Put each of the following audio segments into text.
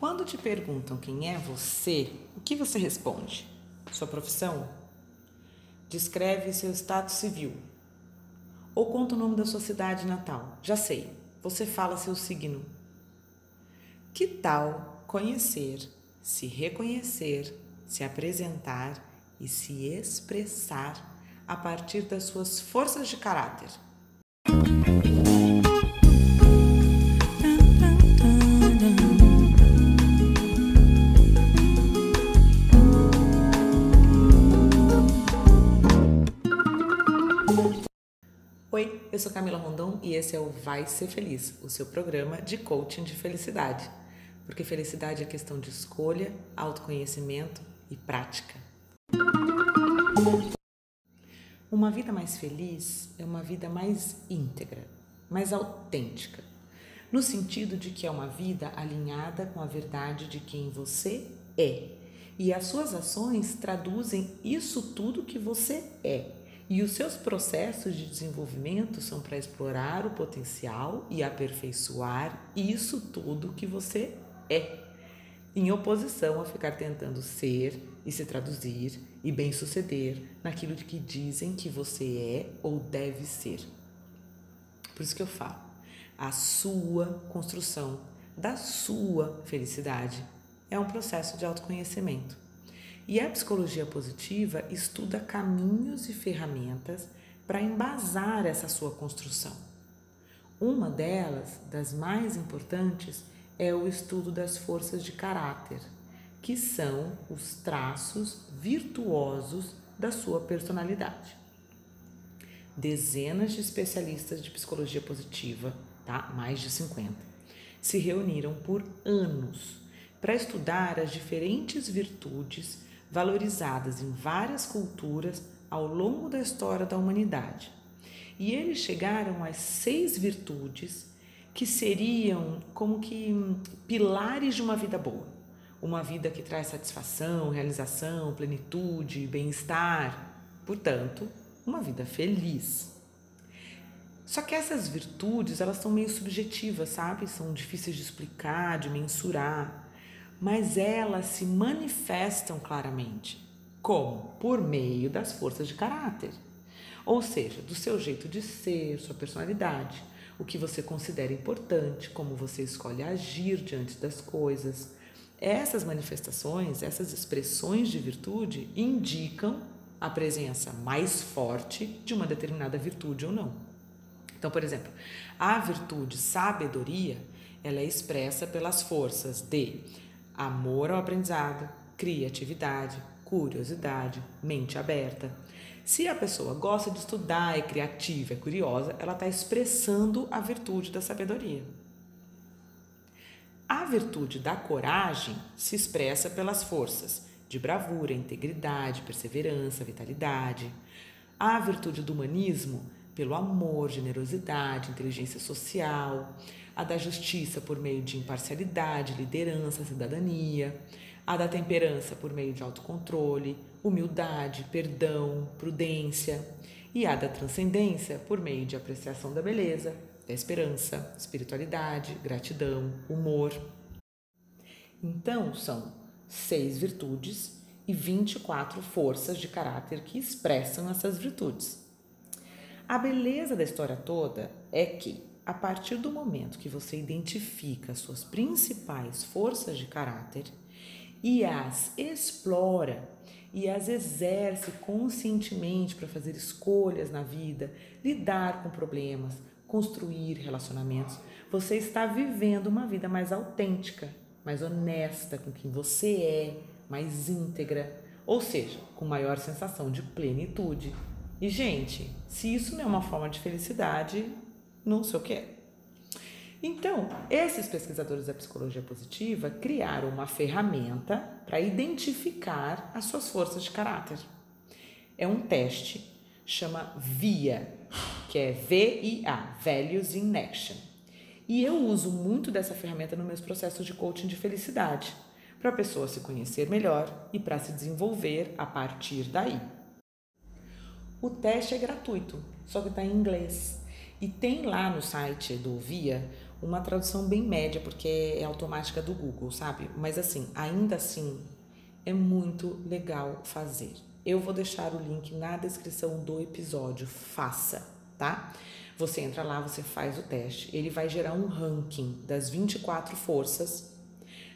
Quando te perguntam quem é você, o que você responde? Sua profissão? Descreve seu status civil. Ou conta o nome da sua cidade natal. Já sei, você fala seu signo. Que tal conhecer, se reconhecer, se apresentar e se expressar a partir das suas forças de caráter? Eu sou Camila Rondon e esse é o Vai Ser Feliz, o seu programa de coaching de felicidade. Porque felicidade é questão de escolha, autoconhecimento e prática. Uma vida mais feliz é uma vida mais íntegra, mais autêntica, no sentido de que é uma vida alinhada com a verdade de quem você é. E as suas ações traduzem isso tudo que você é e os seus processos de desenvolvimento são para explorar o potencial e aperfeiçoar isso tudo que você é, em oposição a ficar tentando ser e se traduzir e bem-suceder naquilo que dizem que você é ou deve ser. Por isso que eu falo, a sua construção da sua felicidade é um processo de autoconhecimento. E a psicologia positiva estuda caminhos e ferramentas para embasar essa sua construção. Uma delas, das mais importantes, é o estudo das forças de caráter, que são os traços virtuosos da sua personalidade. Dezenas de especialistas de psicologia positiva, tá? mais de 50, se reuniram por anos para estudar as diferentes virtudes valorizadas em várias culturas ao longo da história da humanidade. E eles chegaram às seis virtudes que seriam como que pilares de uma vida boa. Uma vida que traz satisfação, realização, plenitude, bem-estar. Portanto, uma vida feliz. Só que essas virtudes, elas são meio subjetivas, sabe? São difíceis de explicar, de mensurar mas elas se manifestam claramente. Como? Por meio das forças de caráter. Ou seja, do seu jeito de ser, sua personalidade, o que você considera importante, como você escolhe agir diante das coisas. Essas manifestações, essas expressões de virtude indicam a presença mais forte de uma determinada virtude ou não. Então, por exemplo, a virtude sabedoria, ela é expressa pelas forças de amor ao aprendizado, criatividade, curiosidade, mente aberta. Se a pessoa gosta de estudar, é criativa, é curiosa, ela está expressando a virtude da sabedoria. A virtude da coragem se expressa pelas forças de bravura, integridade, perseverança, vitalidade. A virtude do humanismo pelo amor, generosidade, inteligência social a da justiça por meio de imparcialidade, liderança, cidadania, a da temperança por meio de autocontrole, humildade, perdão, prudência, e a da transcendência por meio de apreciação da beleza, da esperança, espiritualidade, gratidão, humor. Então, são seis virtudes e 24 forças de caráter que expressam essas virtudes. A beleza da história toda é que a partir do momento que você identifica as suas principais forças de caráter e as explora e as exerce conscientemente para fazer escolhas na vida, lidar com problemas, construir relacionamentos, você está vivendo uma vida mais autêntica, mais honesta com quem você é, mais íntegra, ou seja, com maior sensação de plenitude. E, gente, se isso não é uma forma de felicidade, não sei o que. Então, esses pesquisadores da psicologia positiva criaram uma ferramenta para identificar as suas forças de caráter. É um teste, chama VIA, que é V-I-A, Values in Action. E eu uso muito dessa ferramenta nos meus processos de coaching de felicidade, para a pessoa se conhecer melhor e para se desenvolver a partir daí. O teste é gratuito, só que está em inglês. E tem lá no site do VIA uma tradução bem média, porque é automática do Google, sabe? Mas assim, ainda assim, é muito legal fazer. Eu vou deixar o link na descrição do episódio. Faça, tá? Você entra lá, você faz o teste. Ele vai gerar um ranking das 24 forças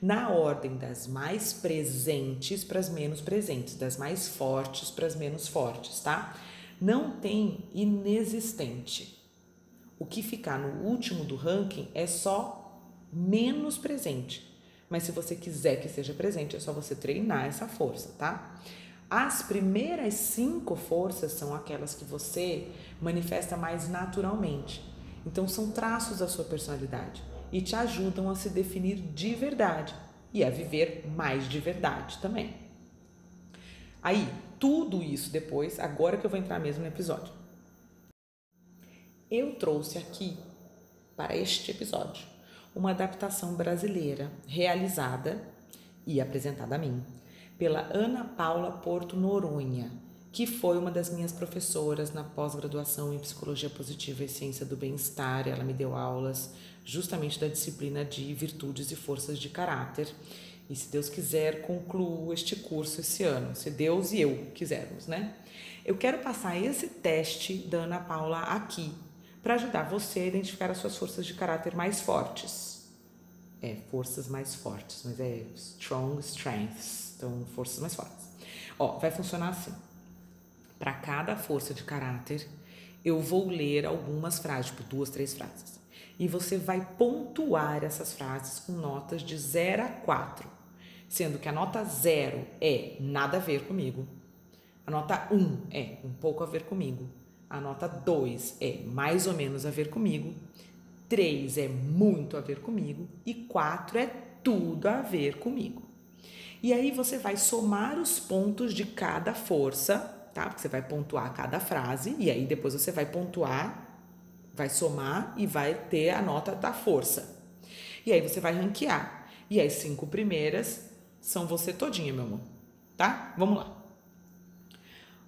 na ordem das mais presentes para as menos presentes, das mais fortes para as menos fortes, tá? Não tem inexistente. O que ficar no último do ranking é só menos presente. Mas se você quiser que seja presente, é só você treinar essa força, tá? As primeiras cinco forças são aquelas que você manifesta mais naturalmente. Então, são traços da sua personalidade e te ajudam a se definir de verdade e a viver mais de verdade também. Aí, tudo isso depois, agora que eu vou entrar mesmo no episódio. Eu trouxe aqui, para este episódio, uma adaptação brasileira realizada e apresentada a mim pela Ana Paula Porto Noronha, que foi uma das minhas professoras na pós-graduação em Psicologia Positiva e Ciência do Bem-Estar. Ela me deu aulas justamente da disciplina de virtudes e forças de caráter. E se Deus quiser, concluo este curso esse ano, se Deus e eu quisermos, né? Eu quero passar esse teste da Ana Paula aqui para ajudar você a identificar as suas forças de caráter mais fortes. É, forças mais fortes, mas é strong strengths então, forças mais fortes. Ó, vai funcionar assim. Para cada força de caráter, eu vou ler algumas frases, tipo duas, três frases. E você vai pontuar essas frases com notas de 0 a 4, sendo que a nota 0 é nada a ver comigo, a nota 1 um é um pouco a ver comigo, a nota 2 é mais ou menos a ver comigo, 3 é muito a ver comigo e 4 é tudo a ver comigo. E aí você vai somar os pontos de cada força, tá? Porque você vai pontuar cada frase e aí depois você vai pontuar, vai somar e vai ter a nota da força. E aí você vai ranquear. E as cinco primeiras são você todinha, meu amor. Tá? Vamos lá.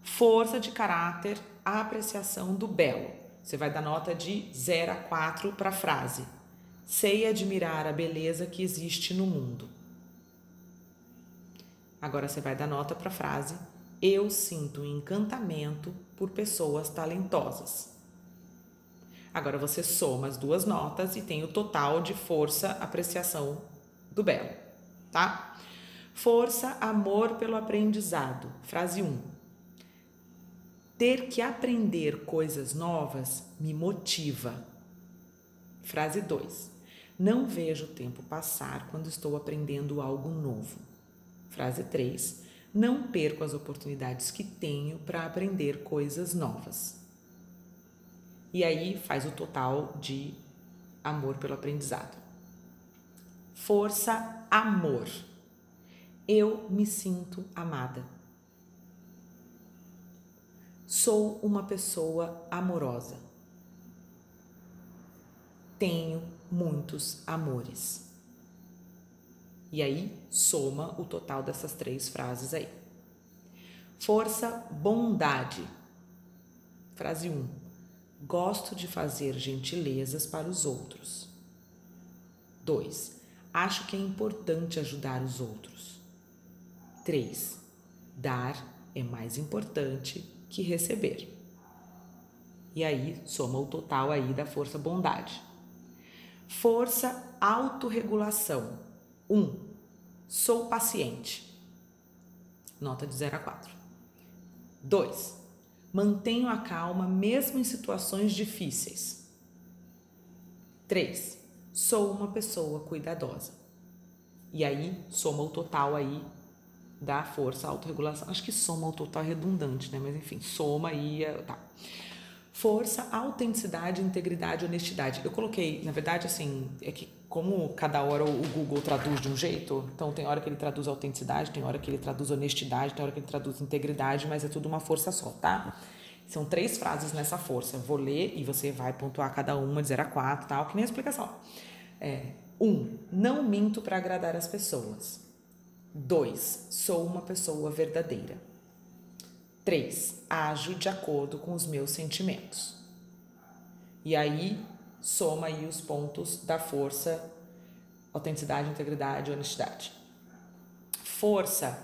Força de caráter, apreciação do belo. Você vai dar nota de 0 a 4 para a frase. Sei admirar a beleza que existe no mundo. Agora você vai dar nota para a frase: Eu sinto encantamento por pessoas talentosas. Agora você soma as duas notas e tem o total de força, apreciação do belo, tá? Força, amor pelo aprendizado. Frase 1. Ter que aprender coisas novas me motiva. Frase 2. Não vejo o tempo passar quando estou aprendendo algo novo. Frase 3. Não perco as oportunidades que tenho para aprender coisas novas. E aí faz o total de amor pelo aprendizado. Força, amor. Eu me sinto amada. Sou uma pessoa amorosa. Tenho muitos amores. E aí soma o total dessas três frases aí. Força, bondade. Frase 1. Um, Gosto de fazer gentilezas para os outros. 2. Acho que é importante ajudar os outros. 3. Dar é mais importante que receber. E aí soma o total aí da força bondade. Força autorregulação. 1. Um, sou paciente. Nota de 0 a 4. 2. Mantenho a calma mesmo em situações difíceis. 3. Sou uma pessoa cuidadosa. E aí soma o total aí da força autorregulação. Acho que soma o total é redundante, né? Mas enfim, soma aí, tá. Força, autenticidade, integridade, honestidade. Eu coloquei, na verdade, assim, é que como cada hora o Google traduz de um jeito, então tem hora que ele traduz autenticidade, tem hora que ele traduz honestidade, tem hora que ele traduz integridade, mas é tudo uma força só, tá? São três frases nessa força. Eu vou ler e você vai pontuar cada uma de 0 a 4, tal, que nem a explicação. É, um, não minto para agradar as pessoas. Dois, sou uma pessoa verdadeira. 3. Ajo de acordo com os meus sentimentos. E aí soma aí os pontos da força, autenticidade, integridade, honestidade. Força,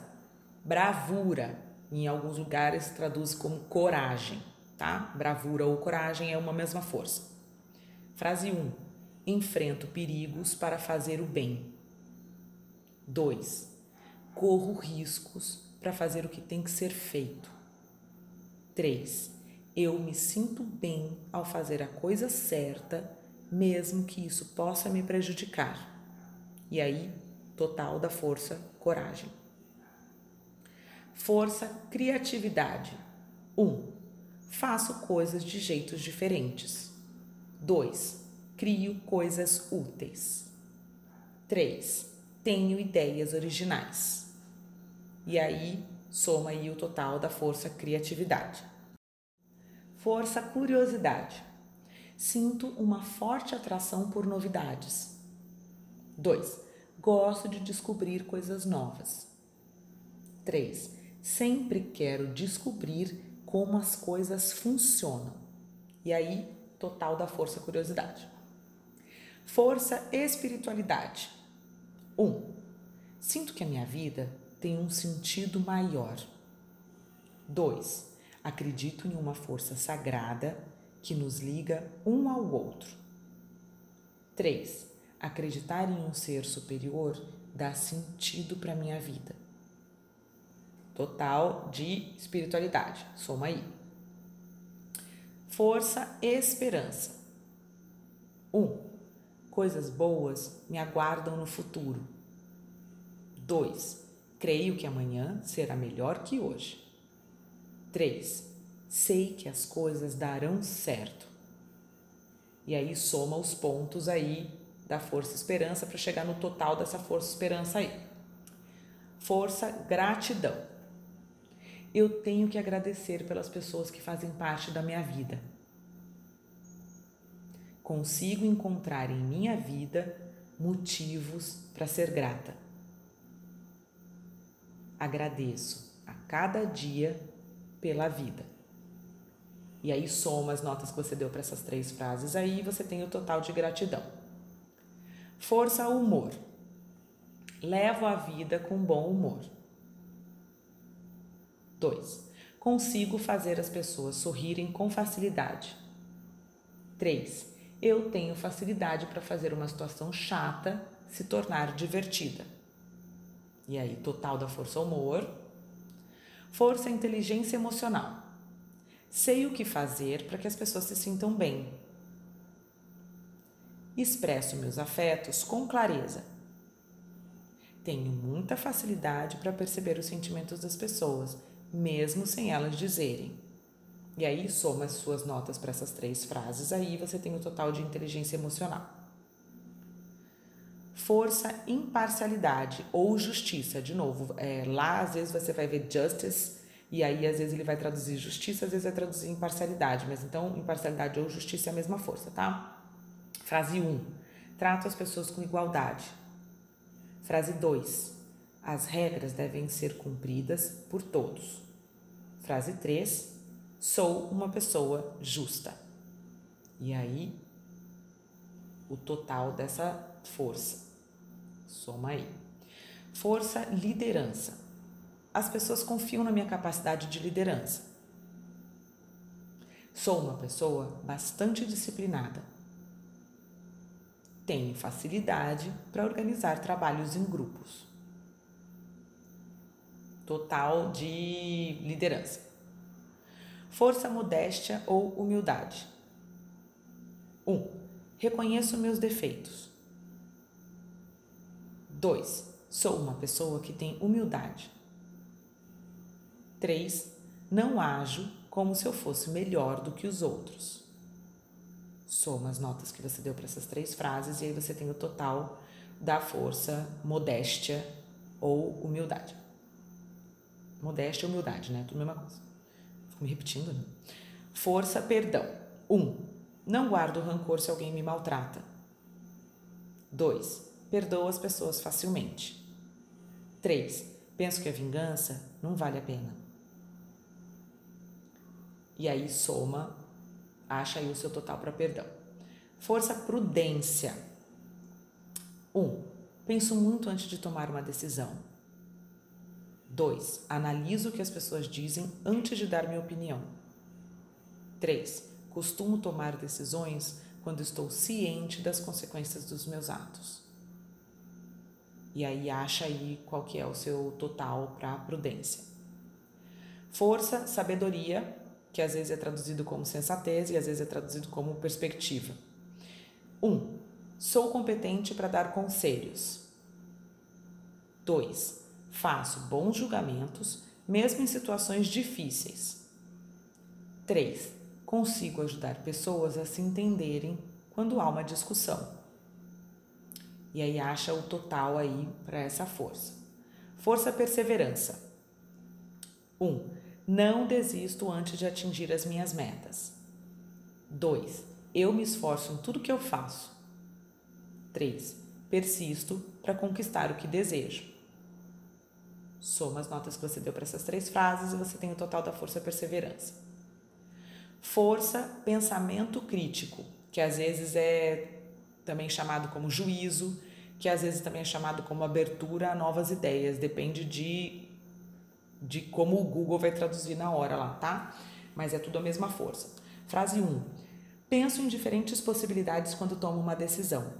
bravura, em alguns lugares traduz como coragem, tá? Bravura ou coragem é uma mesma força. Frase 1. Enfrento perigos para fazer o bem. 2. Corro riscos para fazer o que tem que ser feito. 3. Eu me sinto bem ao fazer a coisa certa, mesmo que isso possa me prejudicar. E aí, total da força, coragem. Força, criatividade. 1. Um, faço coisas de jeitos diferentes. 2. Crio coisas úteis. 3. Tenho ideias originais. E aí, soma aí o total da força criatividade. Força curiosidade. Sinto uma forte atração por novidades. 2. Gosto de descobrir coisas novas. 3. Sempre quero descobrir como as coisas funcionam. E aí, total da força curiosidade. Força espiritualidade. 1. Um, sinto que a minha vida tem um sentido maior. 2. Acredito em uma força sagrada que nos liga um ao outro. 3. Acreditar em um ser superior dá sentido para minha vida. Total de espiritualidade. Soma aí. Força e esperança. 1. Um, coisas boas me aguardam no futuro. 2. Creio que amanhã será melhor que hoje. 3. Sei que as coisas darão certo. E aí soma os pontos aí da força esperança para chegar no total dessa força esperança aí. Força gratidão. Eu tenho que agradecer pelas pessoas que fazem parte da minha vida. Consigo encontrar em minha vida motivos para ser grata agradeço a cada dia pela vida. E aí soma as notas que você deu para essas três frases aí você tem o total de gratidão. Força ao humor. Levo a vida com bom humor. 2. Consigo fazer as pessoas sorrirem com facilidade. 3. Eu tenho facilidade para fazer uma situação chata se tornar divertida. E aí, total da força humor. Força inteligência emocional. Sei o que fazer para que as pessoas se sintam bem. Expresso meus afetos com clareza. Tenho muita facilidade para perceber os sentimentos das pessoas, mesmo sem elas dizerem. E aí, soma as suas notas para essas três frases, aí você tem o total de inteligência emocional força, imparcialidade ou justiça. De novo, é, lá às vezes você vai ver justice e aí às vezes ele vai traduzir justiça, às vezes vai traduzir imparcialidade, mas então imparcialidade ou justiça é a mesma força, tá? Frase 1. Um, trato as pessoas com igualdade. Frase 2. As regras devem ser cumpridas por todos. Frase 3. Sou uma pessoa justa. E aí, o total dessa força. Soma aí. Força, liderança. As pessoas confiam na minha capacidade de liderança. Sou uma pessoa bastante disciplinada. Tenho facilidade para organizar trabalhos em grupos. Total de liderança. Força, modéstia ou humildade. 1. Um, reconheço meus defeitos. 2. Sou uma pessoa que tem humildade. 3. Não ajo como se eu fosse melhor do que os outros. Soma as notas que você deu para essas três frases e aí você tem o total da força, modéstia ou humildade. Modéstia e humildade, né? Tudo a mesma coisa. Fico me repetindo, né? Força, perdão. 1. Um, não guardo rancor se alguém me maltrata. 2 perdoo as pessoas facilmente. 3. Penso que a vingança não vale a pena. E aí soma, acha aí o seu total para perdão. Força prudência. 1. Um, penso muito antes de tomar uma decisão. 2. Analiso o que as pessoas dizem antes de dar minha opinião. 3. Costumo tomar decisões quando estou ciente das consequências dos meus atos. E aí acha aí qual que é o seu total para prudência. Força, sabedoria, que às vezes é traduzido como sensatez e às vezes é traduzido como perspectiva. 1. Um, sou competente para dar conselhos. 2. Faço bons julgamentos, mesmo em situações difíceis. 3. Consigo ajudar pessoas a se entenderem quando há uma discussão. E aí acha o total aí para essa força. Força perseverança. 1. Um, não desisto antes de atingir as minhas metas. 2. Eu me esforço em tudo que eu faço. 3. Persisto para conquistar o que desejo. Soma as notas que você deu para essas três frases e você tem o total da força perseverança. Força, pensamento crítico, que às vezes é também chamado como juízo, que às vezes também é chamado como abertura a novas ideias, depende de, de como o Google vai traduzir na hora lá, tá? Mas é tudo a mesma força. Frase 1. Penso em diferentes possibilidades quando tomo uma decisão.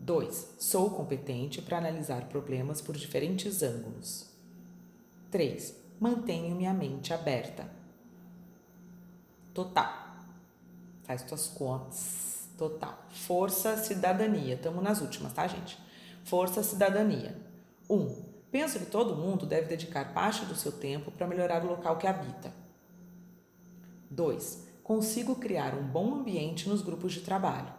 2. Sou competente para analisar problemas por diferentes ângulos. 3. Mantenho minha mente aberta. Total. Faz tuas contas. Total. Força, cidadania. Estamos nas últimas, tá, gente? Força, cidadania. 1. Um, penso que todo mundo deve dedicar parte do seu tempo para melhorar o local que habita. 2. Consigo criar um bom ambiente nos grupos de trabalho.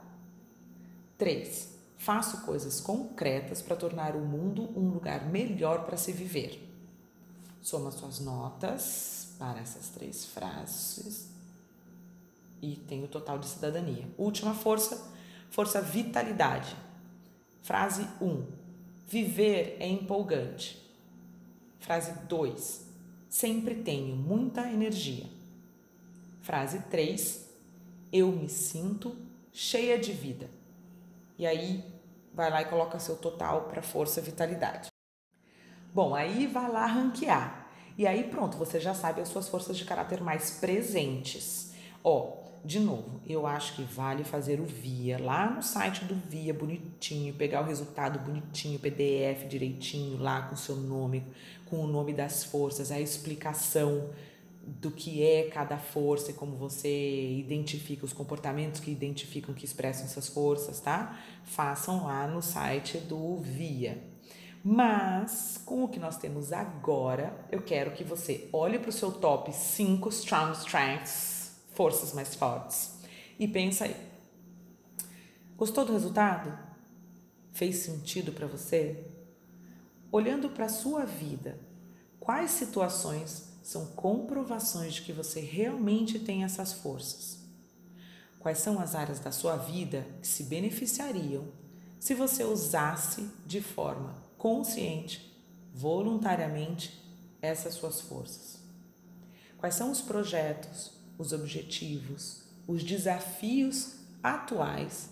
3. Faço coisas concretas para tornar o mundo um lugar melhor para se viver. Soma suas notas para essas três frases e tem o total de cidadania. Última força, força vitalidade. Frase 1. Um, viver é empolgante. Frase 2. Sempre tenho muita energia. Frase 3. Eu me sinto cheia de vida. E aí vai lá e coloca seu total para força vitalidade. Bom, aí vai lá ranquear. E aí pronto, você já sabe as suas forças de caráter mais presentes. Ó, de novo, eu acho que vale fazer o VIA lá no site do VIA bonitinho, pegar o resultado bonitinho, PDF direitinho lá com o seu nome, com o nome das forças, a explicação do que é cada força e como você identifica os comportamentos que identificam, que expressam essas forças, tá? Façam lá no site do VIA. Mas, com o que nós temos agora, eu quero que você olhe para o seu top 5 Strong Strengths, forças mais fortes, e pensa aí. Gostou do resultado? Fez sentido para você? Olhando para a sua vida, quais situações são comprovações de que você realmente tem essas forças. Quais são as áreas da sua vida que se beneficiariam se você usasse de forma consciente, voluntariamente, essas suas forças? Quais são os projetos, os objetivos, os desafios atuais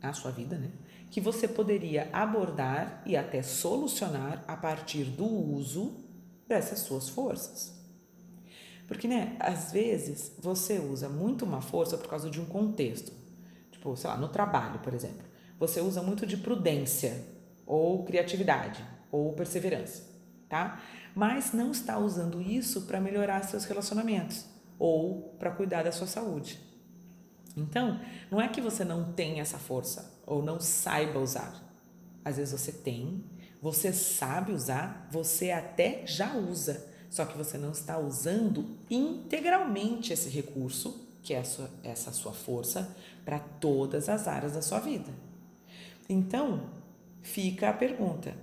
na sua vida, né? Que você poderia abordar e até solucionar a partir do uso dessas suas forças. Porque, né, às vezes você usa muito uma força por causa de um contexto. Tipo, sei lá, no trabalho, por exemplo. Você usa muito de prudência, ou criatividade, ou perseverança, tá? Mas não está usando isso para melhorar seus relacionamentos ou para cuidar da sua saúde. Então, não é que você não tem essa força ou não saiba usar. Às vezes você tem, você sabe usar, você até já usa, só que você não está usando integralmente esse recurso, que é sua, essa sua força, para todas as áreas da sua vida. Então, fica a pergunta.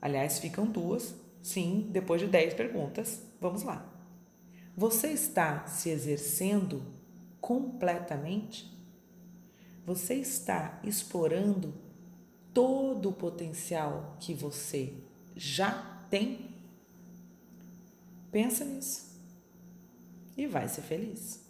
Aliás, ficam duas, sim, depois de dez perguntas. Vamos lá. Você está se exercendo completamente? Você está explorando todo o potencial que você já tem? Pensa nisso e vai ser feliz.